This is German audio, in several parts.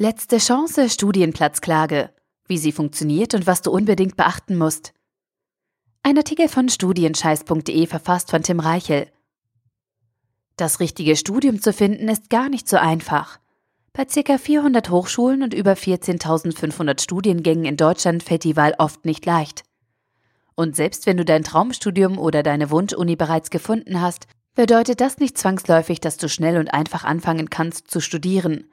Letzte Chance Studienplatzklage. Wie sie funktioniert und was du unbedingt beachten musst. Ein Artikel von studienscheiß.de verfasst von Tim Reichel. Das richtige Studium zu finden ist gar nicht so einfach. Bei ca. 400 Hochschulen und über 14.500 Studiengängen in Deutschland fällt die Wahl oft nicht leicht. Und selbst wenn du dein Traumstudium oder deine Wunschuni bereits gefunden hast, bedeutet das nicht zwangsläufig, dass du schnell und einfach anfangen kannst zu studieren.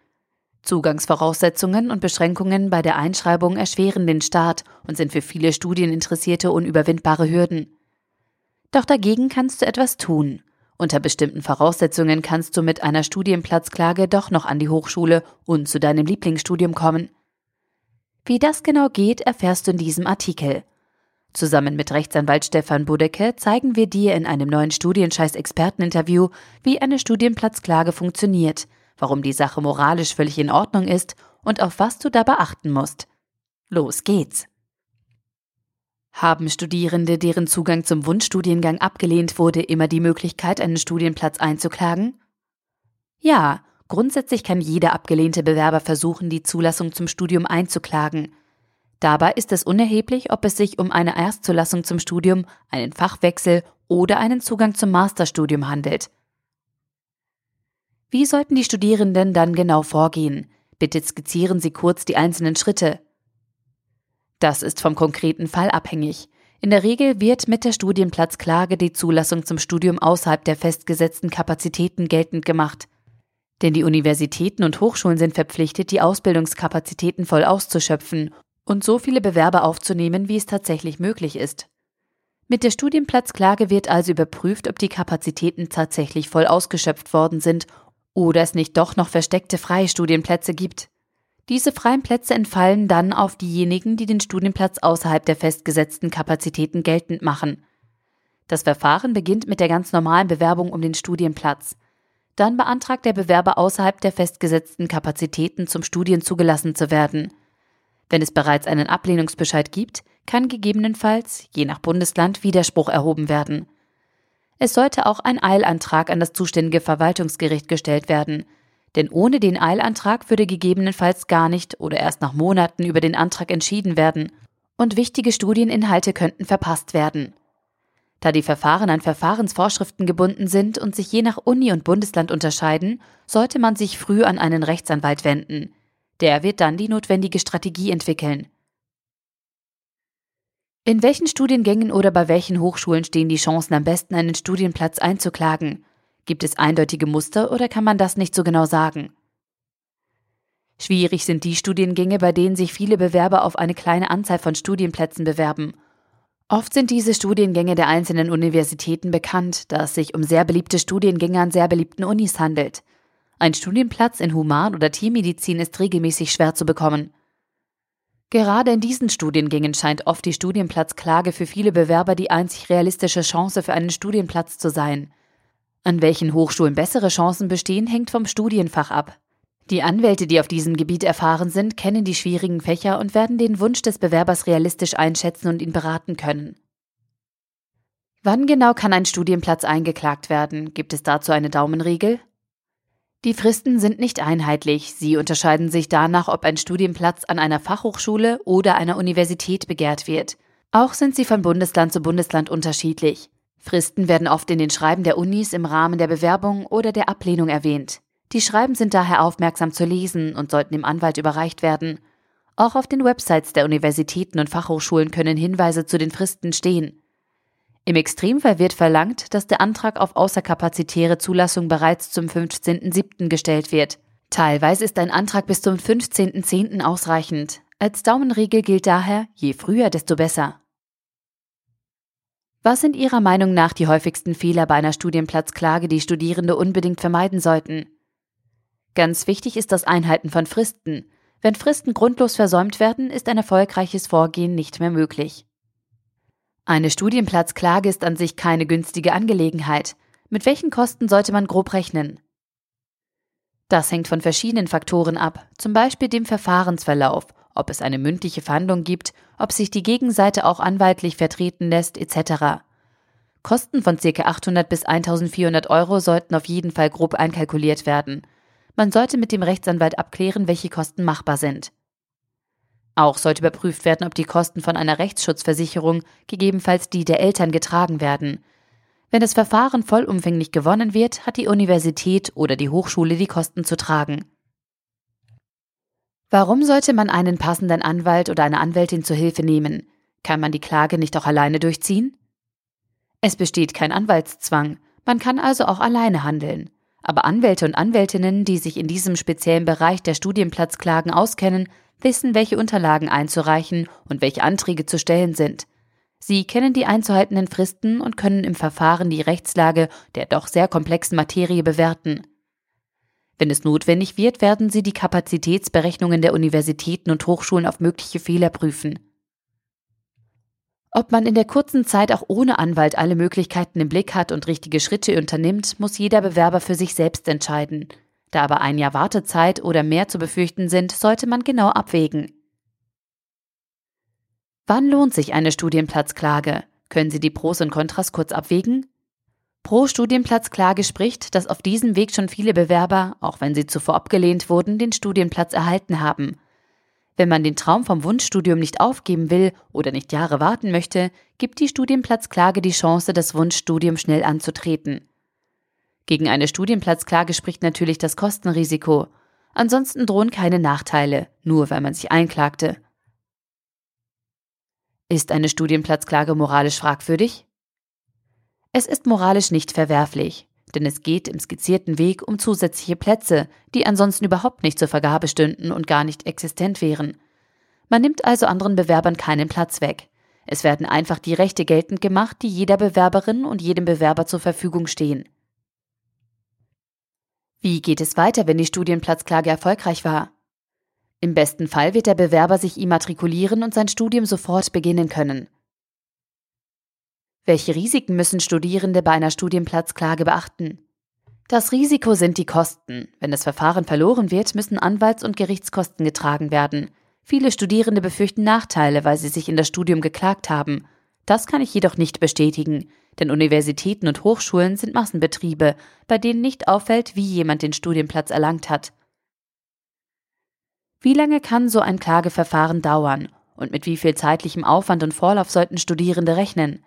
Zugangsvoraussetzungen und Beschränkungen bei der Einschreibung erschweren den Start und sind für viele Studieninteressierte unüberwindbare Hürden. Doch dagegen kannst du etwas tun. Unter bestimmten Voraussetzungen kannst du mit einer Studienplatzklage doch noch an die Hochschule und zu deinem Lieblingsstudium kommen. Wie das genau geht, erfährst du in diesem Artikel. Zusammen mit Rechtsanwalt Stefan Budecke zeigen wir dir in einem neuen Studienscheiß-Experteninterview, wie eine Studienplatzklage funktioniert, warum die Sache moralisch völlig in Ordnung ist und auf was du dabei achten musst. Los geht's! Haben Studierende, deren Zugang zum Wunschstudiengang abgelehnt wurde, immer die Möglichkeit, einen Studienplatz einzuklagen? Ja, grundsätzlich kann jeder abgelehnte Bewerber versuchen, die Zulassung zum Studium einzuklagen. Dabei ist es unerheblich, ob es sich um eine Erstzulassung zum Studium, einen Fachwechsel oder einen Zugang zum Masterstudium handelt. Wie sollten die Studierenden dann genau vorgehen? Bitte skizzieren Sie kurz die einzelnen Schritte. Das ist vom konkreten Fall abhängig. In der Regel wird mit der Studienplatzklage die Zulassung zum Studium außerhalb der festgesetzten Kapazitäten geltend gemacht. Denn die Universitäten und Hochschulen sind verpflichtet, die Ausbildungskapazitäten voll auszuschöpfen und so viele Bewerber aufzunehmen, wie es tatsächlich möglich ist. Mit der Studienplatzklage wird also überprüft, ob die Kapazitäten tatsächlich voll ausgeschöpft worden sind oder es nicht doch noch versteckte freie Studienplätze gibt. Diese freien Plätze entfallen dann auf diejenigen, die den Studienplatz außerhalb der festgesetzten Kapazitäten geltend machen. Das Verfahren beginnt mit der ganz normalen Bewerbung um den Studienplatz. Dann beantragt der Bewerber außerhalb der festgesetzten Kapazitäten zum Studien zugelassen zu werden. Wenn es bereits einen Ablehnungsbescheid gibt, kann gegebenenfalls, je nach Bundesland, Widerspruch erhoben werden. Es sollte auch ein Eilantrag an das zuständige Verwaltungsgericht gestellt werden. Denn ohne den Eilantrag würde gegebenenfalls gar nicht oder erst nach Monaten über den Antrag entschieden werden und wichtige Studieninhalte könnten verpasst werden. Da die Verfahren an Verfahrensvorschriften gebunden sind und sich je nach Uni und Bundesland unterscheiden, sollte man sich früh an einen Rechtsanwalt wenden. Der wird dann die notwendige Strategie entwickeln. In welchen Studiengängen oder bei welchen Hochschulen stehen die Chancen am besten, einen Studienplatz einzuklagen? Gibt es eindeutige Muster oder kann man das nicht so genau sagen? Schwierig sind die Studiengänge, bei denen sich viele Bewerber auf eine kleine Anzahl von Studienplätzen bewerben. Oft sind diese Studiengänge der einzelnen Universitäten bekannt, da es sich um sehr beliebte Studiengänge an sehr beliebten Unis handelt. Ein Studienplatz in Human- oder Tiermedizin ist regelmäßig schwer zu bekommen. Gerade in diesen Studiengängen scheint oft die Studienplatzklage für viele Bewerber die einzig realistische Chance für einen Studienplatz zu sein. An welchen Hochschulen bessere Chancen bestehen, hängt vom Studienfach ab. Die Anwälte, die auf diesem Gebiet erfahren sind, kennen die schwierigen Fächer und werden den Wunsch des Bewerbers realistisch einschätzen und ihn beraten können. Wann genau kann ein Studienplatz eingeklagt werden? Gibt es dazu eine Daumenregel? Die Fristen sind nicht einheitlich. Sie unterscheiden sich danach, ob ein Studienplatz an einer Fachhochschule oder einer Universität begehrt wird. Auch sind sie von Bundesland zu Bundesland unterschiedlich. Fristen werden oft in den Schreiben der Unis im Rahmen der Bewerbung oder der Ablehnung erwähnt. Die Schreiben sind daher aufmerksam zu lesen und sollten dem Anwalt überreicht werden. Auch auf den Websites der Universitäten und Fachhochschulen können Hinweise zu den Fristen stehen. Im Extremfall wird verlangt, dass der Antrag auf außerkapazitäre Zulassung bereits zum 15.07. gestellt wird. Teilweise ist ein Antrag bis zum 15.10. ausreichend. Als Daumenregel gilt daher, je früher, desto besser. Was sind Ihrer Meinung nach die häufigsten Fehler bei einer Studienplatzklage, die Studierende unbedingt vermeiden sollten? Ganz wichtig ist das Einhalten von Fristen. Wenn Fristen grundlos versäumt werden, ist ein erfolgreiches Vorgehen nicht mehr möglich. Eine Studienplatzklage ist an sich keine günstige Angelegenheit. Mit welchen Kosten sollte man grob rechnen? Das hängt von verschiedenen Faktoren ab, zum Beispiel dem Verfahrensverlauf, ob es eine mündliche Verhandlung gibt, ob sich die Gegenseite auch anwaltlich vertreten lässt, etc. Kosten von ca. 800 bis 1400 Euro sollten auf jeden Fall grob einkalkuliert werden. Man sollte mit dem Rechtsanwalt abklären, welche Kosten machbar sind. Auch sollte überprüft werden, ob die Kosten von einer Rechtsschutzversicherung, gegebenenfalls die der Eltern, getragen werden. Wenn das Verfahren vollumfänglich gewonnen wird, hat die Universität oder die Hochschule die Kosten zu tragen. Warum sollte man einen passenden Anwalt oder eine Anwältin zur Hilfe nehmen? Kann man die Klage nicht auch alleine durchziehen? Es besteht kein Anwaltszwang, man kann also auch alleine handeln. Aber Anwälte und Anwältinnen, die sich in diesem speziellen Bereich der Studienplatzklagen auskennen, wissen, welche Unterlagen einzureichen und welche Anträge zu stellen sind. Sie kennen die einzuhaltenden Fristen und können im Verfahren die Rechtslage der doch sehr komplexen Materie bewerten. Wenn es notwendig wird, werden Sie die Kapazitätsberechnungen der Universitäten und Hochschulen auf mögliche Fehler prüfen. Ob man in der kurzen Zeit auch ohne Anwalt alle Möglichkeiten im Blick hat und richtige Schritte unternimmt, muss jeder Bewerber für sich selbst entscheiden. Da aber ein Jahr Wartezeit oder mehr zu befürchten sind, sollte man genau abwägen. Wann lohnt sich eine Studienplatzklage? Können Sie die Pros und Kontras kurz abwägen? Pro Studienplatzklage spricht, dass auf diesem Weg schon viele Bewerber, auch wenn sie zuvor abgelehnt wurden, den Studienplatz erhalten haben. Wenn man den Traum vom Wunschstudium nicht aufgeben will oder nicht Jahre warten möchte, gibt die Studienplatzklage die Chance, das Wunschstudium schnell anzutreten. Gegen eine Studienplatzklage spricht natürlich das Kostenrisiko. Ansonsten drohen keine Nachteile, nur weil man sich einklagte. Ist eine Studienplatzklage moralisch fragwürdig? Es ist moralisch nicht verwerflich, denn es geht im skizzierten Weg um zusätzliche Plätze, die ansonsten überhaupt nicht zur Vergabe stünden und gar nicht existent wären. Man nimmt also anderen Bewerbern keinen Platz weg. Es werden einfach die Rechte geltend gemacht, die jeder Bewerberin und jedem Bewerber zur Verfügung stehen. Wie geht es weiter, wenn die Studienplatzklage erfolgreich war? Im besten Fall wird der Bewerber sich immatrikulieren und sein Studium sofort beginnen können. Welche Risiken müssen Studierende bei einer Studienplatzklage beachten? Das Risiko sind die Kosten. Wenn das Verfahren verloren wird, müssen Anwalts- und Gerichtskosten getragen werden. Viele Studierende befürchten Nachteile, weil sie sich in das Studium geklagt haben. Das kann ich jedoch nicht bestätigen, denn Universitäten und Hochschulen sind Massenbetriebe, bei denen nicht auffällt, wie jemand den Studienplatz erlangt hat. Wie lange kann so ein Klageverfahren dauern und mit wie viel zeitlichem Aufwand und Vorlauf sollten Studierende rechnen?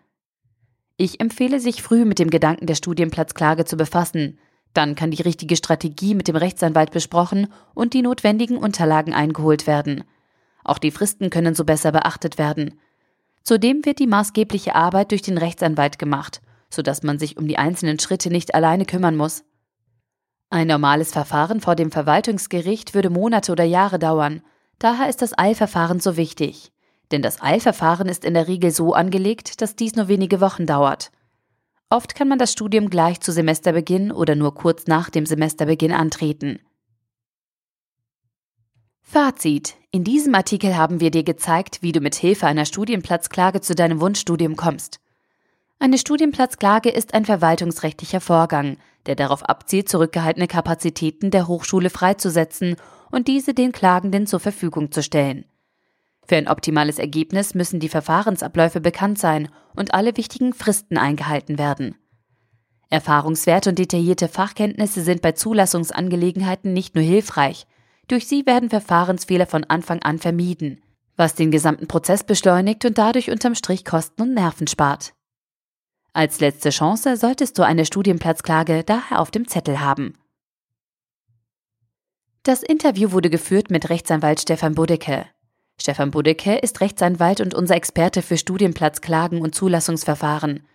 Ich empfehle, sich früh mit dem Gedanken der Studienplatzklage zu befassen. Dann kann die richtige Strategie mit dem Rechtsanwalt besprochen und die notwendigen Unterlagen eingeholt werden. Auch die Fristen können so besser beachtet werden. Zudem wird die maßgebliche Arbeit durch den Rechtsanwalt gemacht, sodass man sich um die einzelnen Schritte nicht alleine kümmern muss. Ein normales Verfahren vor dem Verwaltungsgericht würde Monate oder Jahre dauern. Daher ist das Eilverfahren so wichtig. Denn das Eilverfahren ist in der Regel so angelegt, dass dies nur wenige Wochen dauert. Oft kann man das Studium gleich zu Semesterbeginn oder nur kurz nach dem Semesterbeginn antreten. Fazit. In diesem Artikel haben wir dir gezeigt, wie du mit Hilfe einer Studienplatzklage zu deinem Wunschstudium kommst. Eine Studienplatzklage ist ein verwaltungsrechtlicher Vorgang, der darauf abzielt, zurückgehaltene Kapazitäten der Hochschule freizusetzen und diese den Klagenden zur Verfügung zu stellen. Für ein optimales Ergebnis müssen die Verfahrensabläufe bekannt sein und alle wichtigen Fristen eingehalten werden. Erfahrungswerte und detaillierte Fachkenntnisse sind bei Zulassungsangelegenheiten nicht nur hilfreich, durch sie werden Verfahrensfehler von Anfang an vermieden, was den gesamten Prozess beschleunigt und dadurch unterm Strich Kosten und Nerven spart. Als letzte Chance solltest du eine Studienplatzklage daher auf dem Zettel haben. Das Interview wurde geführt mit Rechtsanwalt Stefan Budecke. Stefan Budecke ist Rechtsanwalt und unser Experte für Studienplatzklagen und Zulassungsverfahren.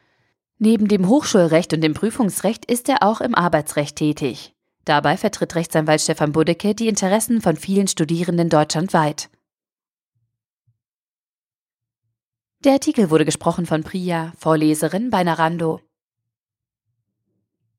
Neben dem Hochschulrecht und dem Prüfungsrecht ist er auch im Arbeitsrecht tätig. Dabei vertritt Rechtsanwalt Stefan Budecke die Interessen von vielen Studierenden deutschlandweit. Der Artikel wurde gesprochen von Priya, Vorleserin bei Narando.